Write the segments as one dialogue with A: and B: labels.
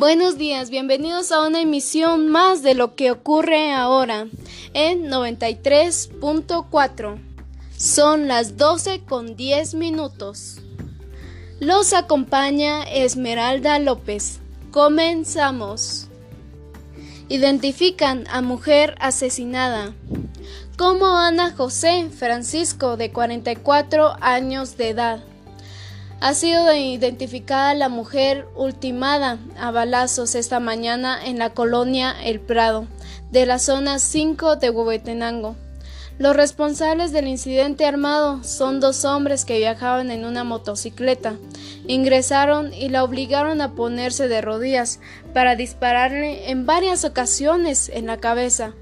A: Buenos días, bienvenidos a una emisión más de lo que ocurre ahora en 93.4. Son las 12 con 10 minutos. Los acompaña Esmeralda López. Comenzamos. Identifican a mujer asesinada como Ana José Francisco de 44 años de edad ha sido identificada la mujer ultimada a balazos esta mañana en la colonia El Prado, de la zona 5 de Huehuetenango. Los responsables del incidente armado son dos hombres que viajaban en una motocicleta. Ingresaron y la obligaron a ponerse de rodillas para dispararle en varias ocasiones en la cabeza,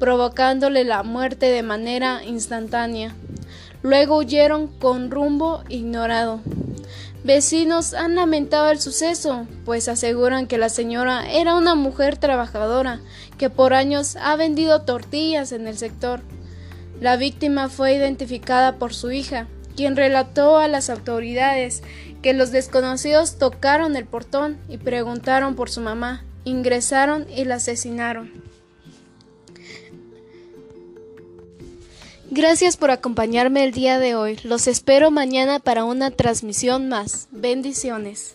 A: provocándole la muerte de manera instantánea. Luego huyeron con rumbo ignorado. Vecinos han lamentado el suceso, pues aseguran que la señora era una mujer trabajadora que por años ha vendido tortillas en el sector. La víctima fue identificada por su hija, quien relató a las autoridades que los desconocidos tocaron el portón y preguntaron por su mamá, ingresaron y la asesinaron. Gracias por acompañarme el día de hoy. Los espero mañana para una transmisión más. Bendiciones.